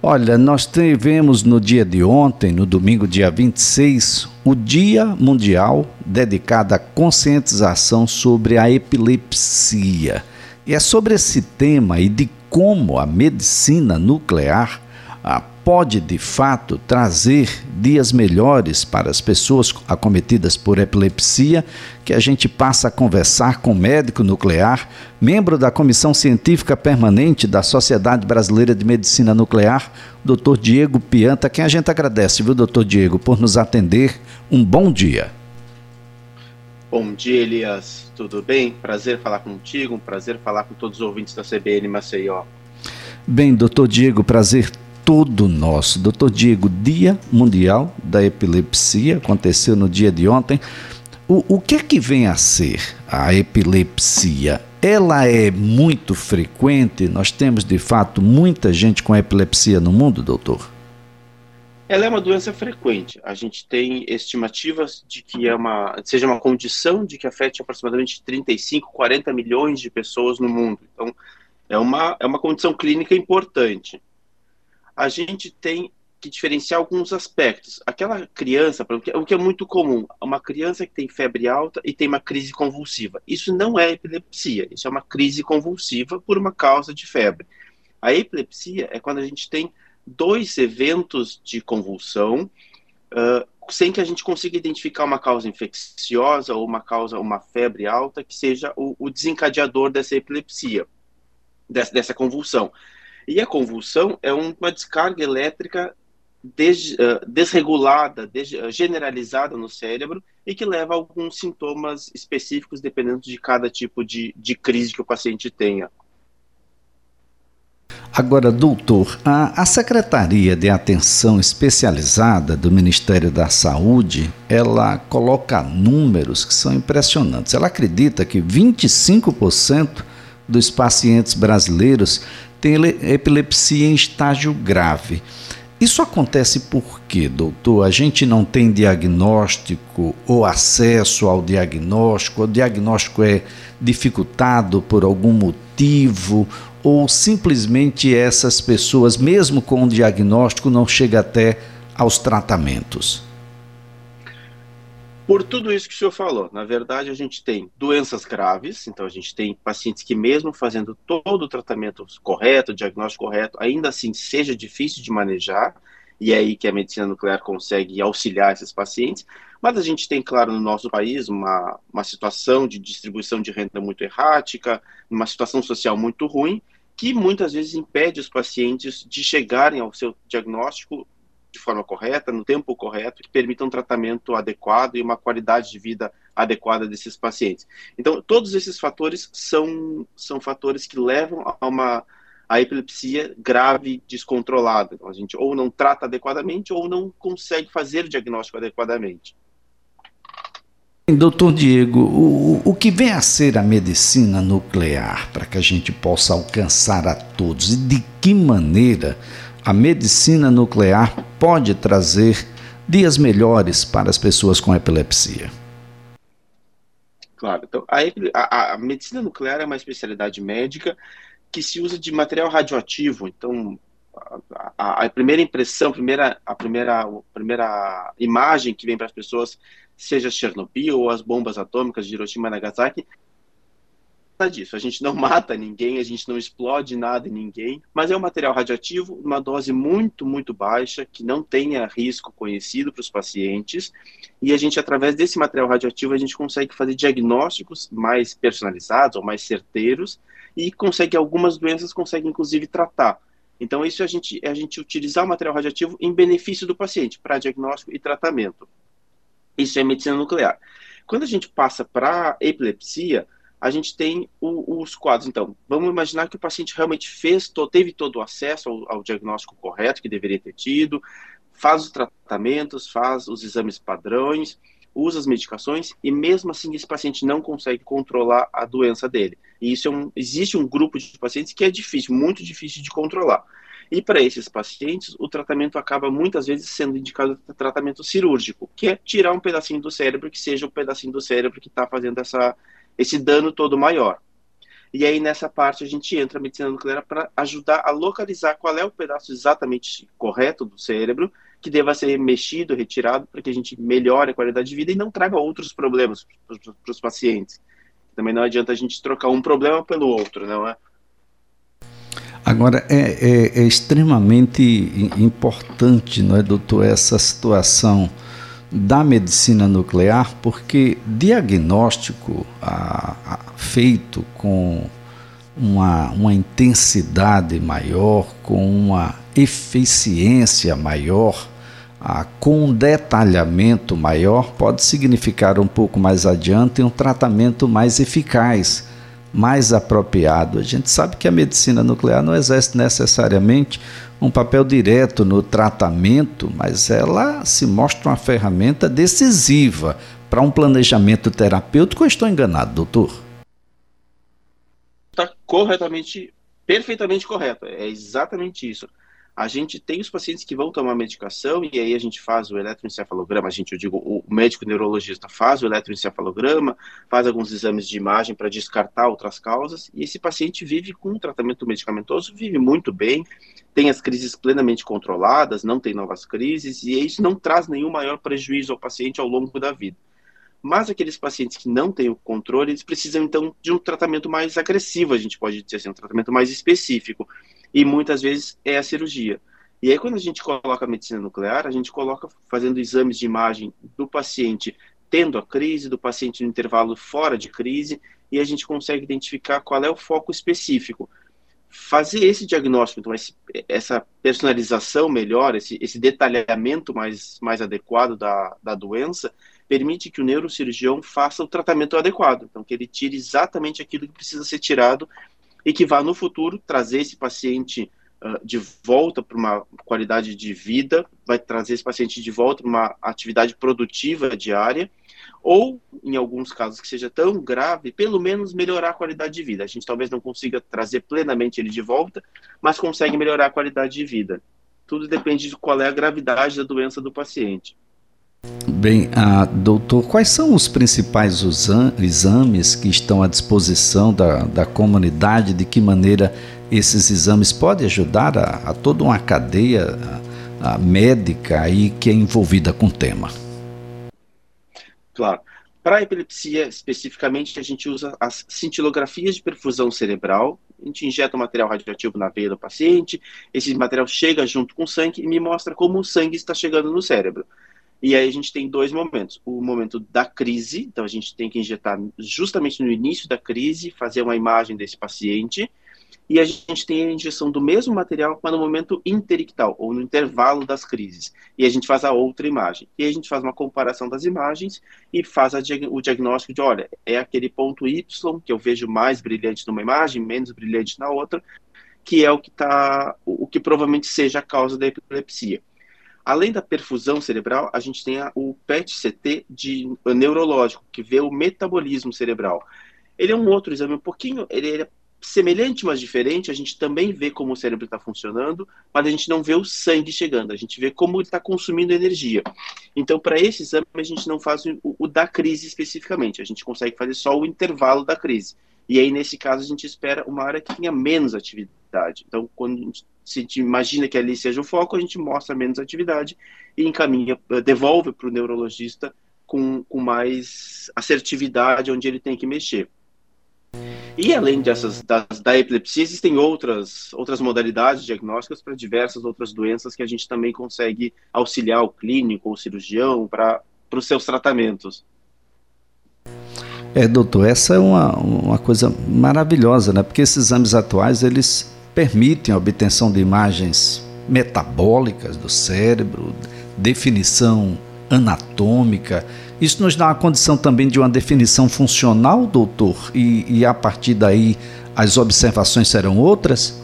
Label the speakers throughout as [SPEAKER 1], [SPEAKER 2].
[SPEAKER 1] Olha, nós tivemos no dia de ontem, no domingo, dia 26, o Dia Mundial dedicado à conscientização sobre a epilepsia. E é sobre esse tema e de como a medicina nuclear pode de fato trazer dias melhores para as pessoas acometidas por epilepsia, que a gente passa a conversar com o médico nuclear, membro da Comissão Científica Permanente da Sociedade Brasileira de Medicina Nuclear, Dr. Diego Pianta, quem a gente agradece, viu, doutor Diego, por nos atender. Um bom dia.
[SPEAKER 2] Bom dia, Elias. Tudo bem? Prazer falar contigo, um prazer falar com todos os ouvintes da CBN Maceió.
[SPEAKER 1] Bem, doutor Diego, prazer todo nosso. Doutor Diego, Dia Mundial da Epilepsia, aconteceu no dia de ontem. O, o que é que vem a ser a epilepsia? Ela é muito frequente? Nós temos, de fato, muita gente com epilepsia no mundo, doutor?
[SPEAKER 2] Ela é uma doença frequente. A gente tem estimativas de que é uma, seja uma condição de que afete aproximadamente 35, 40 milhões de pessoas no mundo. Então, é uma, é uma condição clínica importante a gente tem que diferenciar alguns aspectos. Aquela criança, o que é muito comum, uma criança que tem febre alta e tem uma crise convulsiva. Isso não é epilepsia, isso é uma crise convulsiva por uma causa de febre. A epilepsia é quando a gente tem dois eventos de convulsão, uh, sem que a gente consiga identificar uma causa infecciosa ou uma causa, uma febre alta, que seja o, o desencadeador dessa epilepsia, dessa, dessa convulsão. E a convulsão é uma descarga elétrica des, uh, desregulada, des, uh, generalizada no cérebro e que leva a alguns sintomas específicos dependendo de cada tipo de, de crise que o paciente tenha.
[SPEAKER 1] Agora, doutor, a, a, Secretaria de Atenção Especializada do Ministério da Saúde, ela coloca números que são impressionantes. Ela acredita que 25% dos pacientes brasileiros tem epilepsia em estágio grave. Isso acontece porque, doutor, a gente não tem diagnóstico ou acesso ao diagnóstico, o diagnóstico é dificultado por algum motivo, ou simplesmente essas pessoas, mesmo com o diagnóstico, não chegam até aos tratamentos?
[SPEAKER 2] Por tudo isso que o senhor falou, na verdade a gente tem doenças graves, então a gente tem pacientes que mesmo fazendo todo o tratamento correto, o diagnóstico correto, ainda assim seja difícil de manejar, e é aí que a medicina nuclear consegue auxiliar esses pacientes, mas a gente tem, claro, no nosso país uma, uma situação de distribuição de renda muito errática, uma situação social muito ruim, que muitas vezes impede os pacientes de chegarem ao seu diagnóstico de forma correta, no tempo correto, que permita um tratamento adequado e uma qualidade de vida adequada desses pacientes. Então, todos esses fatores são, são fatores que levam a uma a epilepsia grave descontrolada. Então, a gente ou não trata adequadamente ou não consegue fazer o diagnóstico adequadamente.
[SPEAKER 1] Doutor Diego, o, o que vem a ser a medicina nuclear para que a gente possa alcançar a todos e de que maneira a medicina nuclear pode trazer dias melhores para as pessoas com epilepsia?
[SPEAKER 2] Claro, então a, a, a, medicina nuclear é uma especialidade médica que se usa de material radioativo. Então, a, a primeira impressão, a primeira, a primeira, a primeira imagem que vem para as pessoas, seja Chernobyl ou as bombas atômicas de Hiroshima e Nagasaki, disso. A gente não mata ninguém, a gente não explode nada em ninguém, mas é um material radioativo, uma dose muito, muito baixa, que não tenha risco conhecido para os pacientes. E a gente, através desse material radioativo, a gente consegue fazer diagnósticos mais personalizados ou mais certeiros e consegue algumas doenças, consegue inclusive tratar. Então, isso é a gente, é a gente utilizar o material radioativo em benefício do paciente, para diagnóstico e tratamento. Isso é medicina nuclear. Quando a gente passa para epilepsia, a gente tem o, os quadros. Então, vamos imaginar que o paciente realmente fez, teve todo o acesso ao, ao, diagnóstico correto que deveria ter tido, faz os tratamentos, faz os exames padrões, usa as medicações e mesmo assim esse paciente não consegue controlar a doença dele. E isso é um, existe um grupo de pacientes que é difícil, muito difícil de controlar. E para esses pacientes, o tratamento acaba muitas vezes sendo indicado tratamento cirúrgico, que é tirar um pedacinho do cérebro que seja o pedacinho do cérebro que está fazendo essa esse dano todo maior. E aí, nessa parte, a gente entra a medicina nuclear para ajudar a localizar qual é o pedaço exatamente correto do cérebro que deva ser mexido, retirado, para que a gente melhore a qualidade de vida e não traga outros problemas para os pacientes. Também não adianta a gente trocar um problema pelo outro, não é?
[SPEAKER 1] Agora, é, é, é, extremamente importante, não é, doutor, essa situação da medicina nuclear, porque diagnóstico a, a, feito com uma, uma intensidade maior, com uma eficiência maior, com um detalhamento maior, pode significar um pouco mais adiante um tratamento mais eficaz, mais apropriado. A gente sabe que a medicina nuclear não exerce necessariamente um papel direto no tratamento, mas ela se mostra uma ferramenta decisiva para um planejamento terapêutico. Eu estou enganado, doutor?
[SPEAKER 2] Está corretamente, perfeitamente correto. É exatamente isso. A gente tem os pacientes que vão tomar medicação e aí a gente faz o eletroencefalograma, a gente, eu digo, o médico neurologista faz o eletroencefalograma, faz alguns exames de imagem para descartar outras causas e esse paciente vive com um tratamento medicamentoso, vive muito bem, tem as crises plenamente controladas, não tem novas crises e isso não traz nenhum maior prejuízo ao paciente ao longo da vida. Mas aqueles pacientes que não têm o controle, eles precisam então de um tratamento mais agressivo, a gente pode dizer assim, um tratamento mais específico e muitas vezes é a cirurgia. E aí, quando a gente coloca a medicina nuclear, a gente coloca fazendo exames de imagem do paciente tendo a crise, do paciente no intervalo fora de crise, e a gente consegue identificar qual é o foco específico. Fazer esse diagnóstico, então, esse, essa personalização melhor, esse, esse detalhamento mais, mais adequado da, da doença, permite que o neurocirurgião faça o tratamento adequado. Então, que ele tire exatamente aquilo que precisa ser tirado e que vá no futuro trazer esse paciente uh, de volta para uma qualidade de vida, vai trazer esse paciente de volta para uma atividade produtiva diária, ou, em alguns casos que seja tão grave, pelo menos melhorar a qualidade de vida. A gente talvez não consiga trazer plenamente ele de volta, mas consegue melhorar a qualidade de vida. Tudo depende de qual é a gravidade da doença do paciente.
[SPEAKER 1] Bem, ah, doutor, quais são os principais exames que estão à disposição da, da comunidade? De que maneira esses exames podem ajudar a, a toda uma cadeia a, a médica aí que é envolvida com o tema?
[SPEAKER 2] Claro. Para a epilepsia, especificamente, a gente usa as cintilografias de perfusão cerebral. A gente injeta o material radioativo na veia do paciente, esse material chega junto com o sangue e me mostra como o sangue está chegando no cérebro. E aí a gente tem dois momentos. O momento da crise, então a gente tem que injetar justamente no início da crise, fazer uma imagem desse paciente. E a gente tem a injeção do mesmo material, mas no momento interictal, ou no intervalo das crises. E a gente faz a outra imagem. E a gente faz uma comparação das imagens e faz o diagnóstico de, olha, é aquele ponto Y que eu vejo mais brilhante numa imagem, menos brilhante na outra, que é o que tá, o que provavelmente seja a causa da epilepsia. Além da perfusão cerebral, a gente tem o PET-CT de neurológico, que vê o metabolismo cerebral. Ele é um outro exame um pouquinho, ele é semelhante, mas diferente. A gente também vê como o cérebro está funcionando, mas a gente não vê o sangue chegando. A gente vê como ele está consumindo energia. Então, para esse exame, a gente não faz o, o da crise especificamente. A gente consegue fazer só o intervalo da crise. E aí, nesse caso, a gente espera uma área que tenha menos atividade. Então, quando a gente se imagina que ali seja o foco, a gente mostra menos atividade e encaminha, eh, devolve para o neurologista com, com mais assertividade onde ele tem que mexer. E além dessas das, da epilepsia, existem outras, outras modalidades diagnósticas para diversas outras doenças que a gente também consegue auxiliar o clínico ou cirurgião para os seus tratamentos.
[SPEAKER 1] É, doutor, essa é uma, uma coisa maravilhosa, né? Porque esses exames atuais, eles permitem a obtenção de imagens metabólicas do cérebro, definição anatômica. Isso nos dá uma condição também de uma definição funcional, doutor? E, e a partir daí as observações serão outras?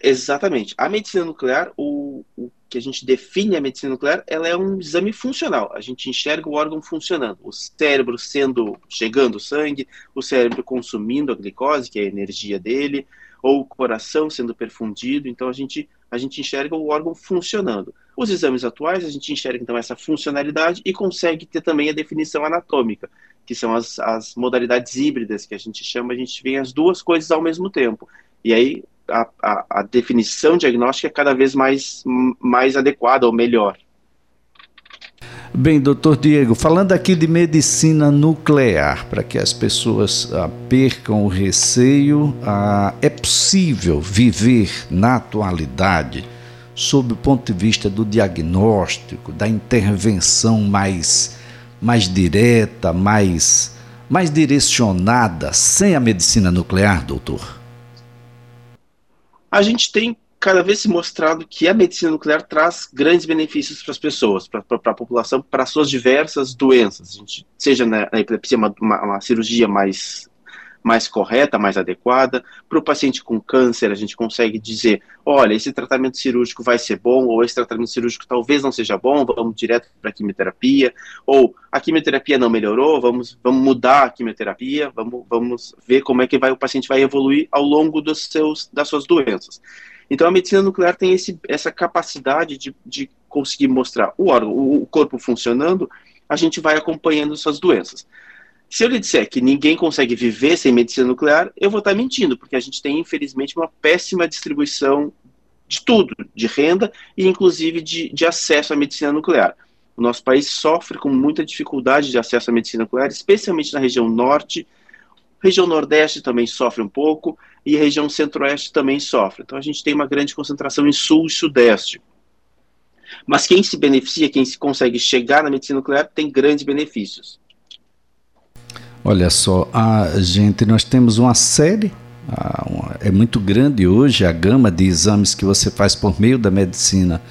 [SPEAKER 2] Exatamente. A medicina nuclear, o, o, que a gente define a medicina nuclear, ela é um exame funcional. A gente enxerga o órgão funcionando, o cérebro sendo chegando sangue, o cérebro consumindo a glicose, que é a energia dele, ou o coração sendo perfundido. Então a gente a gente enxerga o órgão funcionando. Os exames atuais a gente enxerga então essa funcionalidade e consegue ter também a definição anatômica, que são as, as modalidades híbridas que a gente chama, a gente vê as duas coisas ao mesmo tempo. E aí a, a, a definição diagnóstica é cada vez mais, mais adequada ou melhor.
[SPEAKER 1] Bem, doutor Diego, falando aqui de medicina nuclear, para que as pessoas ah, percam o receio, ah, é possível viver na atualidade, sob o ponto de vista do diagnóstico, da intervenção mais, mais direta, mais, mais direcionada, sem a medicina nuclear, doutor?
[SPEAKER 2] A gente tem cada vez se mostrado que a medicina nuclear traz grandes benefícios para as pessoas, para a população, para suas diversas doenças. Gente, seja na, na epilepsia uma, uma, uma, cirurgia mais mais correta, mais adequada. Para o paciente com câncer, a gente consegue dizer: olha, esse tratamento cirúrgico vai ser bom, ou esse tratamento cirúrgico talvez não seja bom, vamos direto para a quimioterapia, ou a quimioterapia não melhorou, vamos, vamos mudar a quimioterapia, vamos, vamos ver como é que vai, o paciente vai evoluir ao longo dos seus, das suas doenças. Então a medicina nuclear tem esse, essa capacidade de, de conseguir mostrar o órgão, o, corpo funcionando, a gente vai acompanhando suas doenças. Se eu lhe disser que ninguém consegue viver sem medicina nuclear, eu vou estar mentindo, porque a gente tem, infelizmente, uma péssima distribuição de tudo, de renda e, inclusive, de, de acesso à medicina nuclear. O nosso país sofre com muita dificuldade de acesso à medicina nuclear, especialmente na região norte, região nordeste também sofre um pouco, e região centro-oeste também sofre. Então a gente tem uma grande concentração em sul e sudeste. Mas quem se beneficia, quem se consegue chegar na medicina nuclear, tem grandes benefícios.
[SPEAKER 1] Olha só, a gente, nós temos uma série, é muito grande hoje a gama de exames que você faz por meio da medicina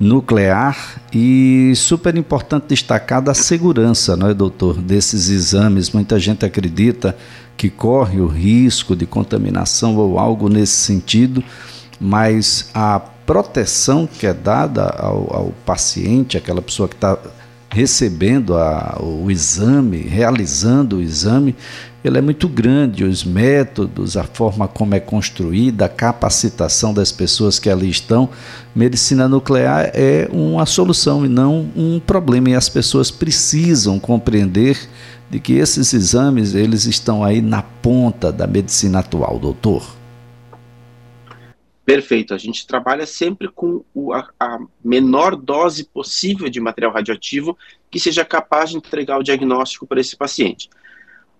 [SPEAKER 1] nuclear e super importante destacar da segurança, não é, doutor, desses exames. Muita gente acredita que corre o risco de contaminação ou algo nesse sentido, mas a proteção que é dada ao, ao paciente, aquela pessoa que está recebendo a, o exame, realizando o exame, ele é muito grande. Os métodos, a forma como é construída, a capacitação das pessoas que ali estão. Medicina nuclear é uma solução e não um problema. E as pessoas precisam compreender de que esses exames eles estão aí na ponta da medicina atual, doutor.
[SPEAKER 2] Perfeito. A gente trabalha sempre com o, a, a, menor dose possível de material radioativo que seja capaz de entregar o diagnóstico para esse paciente.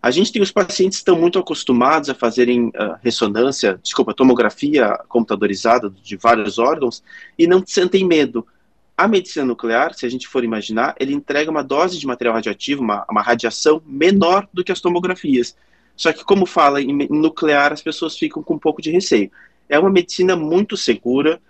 [SPEAKER 2] A gente tem os pacientes que estão muito acostumados a fazerem uh, ressonância, desculpa, tomografia computadorizada de vários órgãos e não sentem medo. A medicina nuclear, se a gente for imaginar, ele entrega uma dose de material radioativo, uma, uma radiação menor do que as tomografias. Só que, como fala em nuclear, as pessoas ficam com um pouco de receio. É uma medicina muito segura,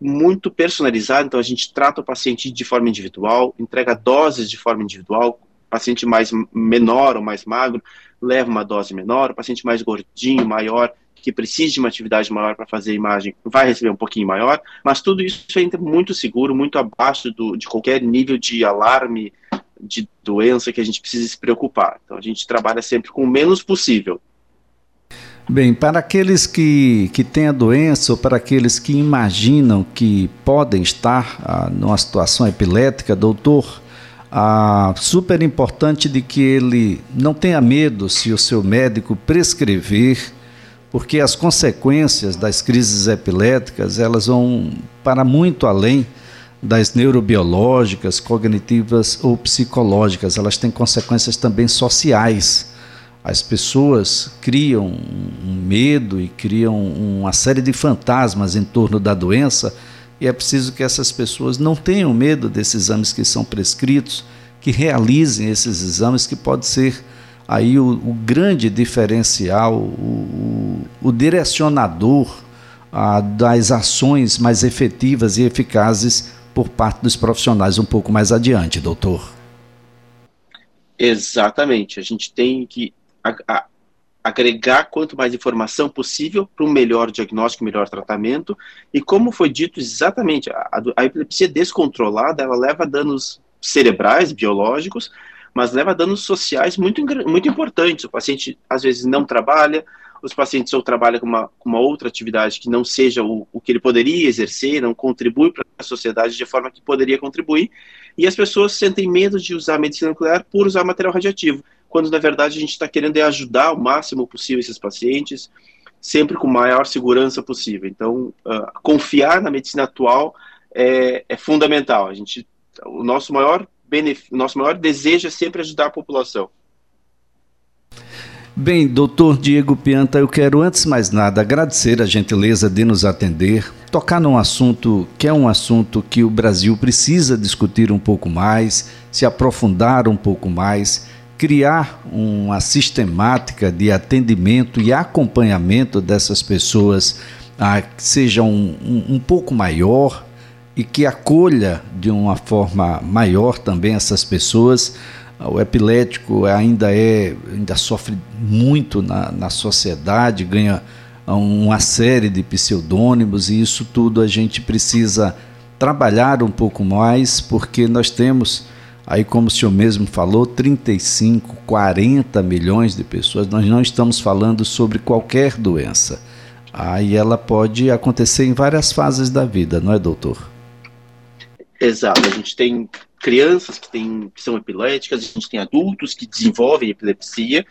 [SPEAKER 2] muito personalizada, então a gente trata o paciente de forma individual, entrega doses de forma individual, paciente mais menor ou mais magro leva uma dose menor, o paciente mais gordinho, maior, que precisa de uma atividade maior para fazer a imagem vai receber um pouquinho maior, mas tudo isso é muito seguro, muito abaixo do, de qualquer nível de alarme de doença que a gente precisa se preocupar. Então a gente trabalha sempre com o menos possível.
[SPEAKER 1] Bem, para aqueles que, que têm a doença ou para aqueles que imaginam que podem estar ah, numa situação epilética, doutor, ah, super importante de que ele não tenha medo se o seu médico prescrever porque as consequências das crises epiléticas elas vão para muito além das neurobiológicas, cognitivas ou psicológicas, elas têm consequências também sociais. As pessoas criam um medo e criam uma série de fantasmas em torno da doença, e é preciso que essas pessoas não tenham medo desses exames que são prescritos, que realizem esses exames que pode ser aí o, o grande diferencial, o, o, o direcionador das ações mais efetivas e eficazes por parte dos profissionais um pouco mais adiante, doutor.
[SPEAKER 2] Exatamente. A gente tem que a, a, agregar quanto mais informação possível para um melhor diagnóstico, melhor tratamento. E como foi dito exatamente, a, a epilepsia descontrolada ela leva danos cerebrais, biológicos, mas leva danos sociais muito, muito importantes. O paciente às vezes não trabalha, os pacientes ou trabalham com uma, com uma outra atividade que não seja o, o que ele poderia exercer, não contribui para a sociedade de forma que poderia contribuir, e as pessoas sentem medo de usar medicina nuclear por usar material radioativo, quando na verdade a gente está querendo é ajudar o máximo possível esses pacientes, sempre com maior segurança possível. Então, uh, confiar na medicina atual é, é, fundamental. A gente, o nosso maior benefício, nosso maior desejo é sempre ajudar a população.
[SPEAKER 1] Bem, doutor Diego Pianta, eu quero antes mais nada agradecer a gentileza de nos atender, tocar num assunto que é um assunto que o Brasil precisa discutir um pouco mais, se aprofundar um pouco mais, criar uma sistemática de atendimento e acompanhamento dessas pessoas que seja um, um, um pouco maior e que acolha de uma forma maior também essas pessoas. O epilético ainda é ainda sofre muito na, na sociedade, ganha uma série de pseudônimos e isso tudo a gente precisa trabalhar um pouco mais, porque nós temos aí como o senhor mesmo falou, 35, 40 milhões de pessoas. Nós não estamos falando sobre qualquer doença. Aí ela pode acontecer em várias fases da vida, não é, doutor?
[SPEAKER 2] Exato. A gente tem crianças que, têm, que são epiléticas, a gente tem adultos que desenvolvem epilepsia,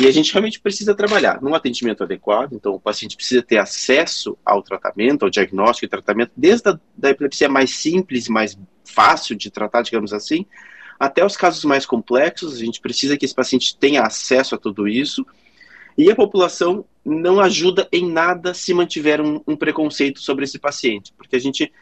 [SPEAKER 2] e a gente realmente precisa trabalhar num atendimento adequado, então o paciente precisa ter acesso ao tratamento, ao diagnóstico e tratamento, desde a da epilepsia mais simples, mais fácil de tratar, digamos assim, até os casos mais complexos, a gente precisa que esse paciente tenha acesso a tudo isso, e a população não ajuda em nada se mantiver um, um preconceito sobre esse paciente, porque a gente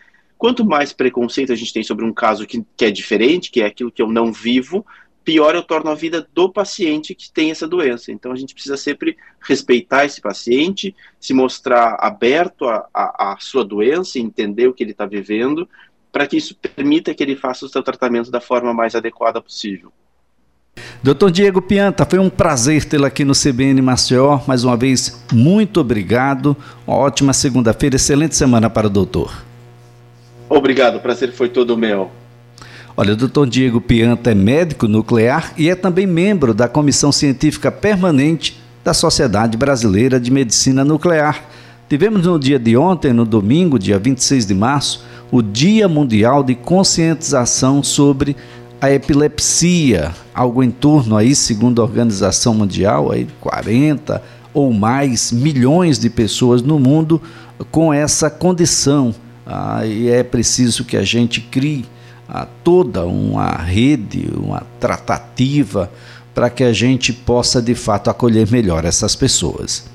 [SPEAKER 2] Quanto mais preconceito a gente tem sobre um caso que, que é diferente, que é aquilo que eu não vivo, pior eu torno a vida do paciente que tem essa doença. Então a gente precisa sempre respeitar esse paciente, se mostrar aberto à sua doença, entender o que ele está vivendo, para que isso permita que ele faça o seu tratamento da forma mais adequada possível.
[SPEAKER 1] Doutor Diego Pianta, foi um prazer tê-lo aqui no CBN Maceió. Mais uma vez, muito obrigado. Uma ótima segunda-feira, excelente semana para o doutor.
[SPEAKER 2] Obrigado, o prazer foi todo meu.
[SPEAKER 1] Olha, o doutor Diego Pianta é médico nuclear e é também membro da Comissão Científica Permanente da Sociedade Brasileira de Medicina Nuclear. Tivemos no dia de ontem, no domingo, dia 26 de março, o Dia Mundial de Conscientização sobre a Epilepsia, algo em torno aí, segundo a Organização Mundial, aí 40 ou mais milhões de pessoas no mundo com essa condição ah, e é preciso que a gente crie ah, toda uma rede, uma tratativa para que a gente possa de fato acolher melhor essas pessoas.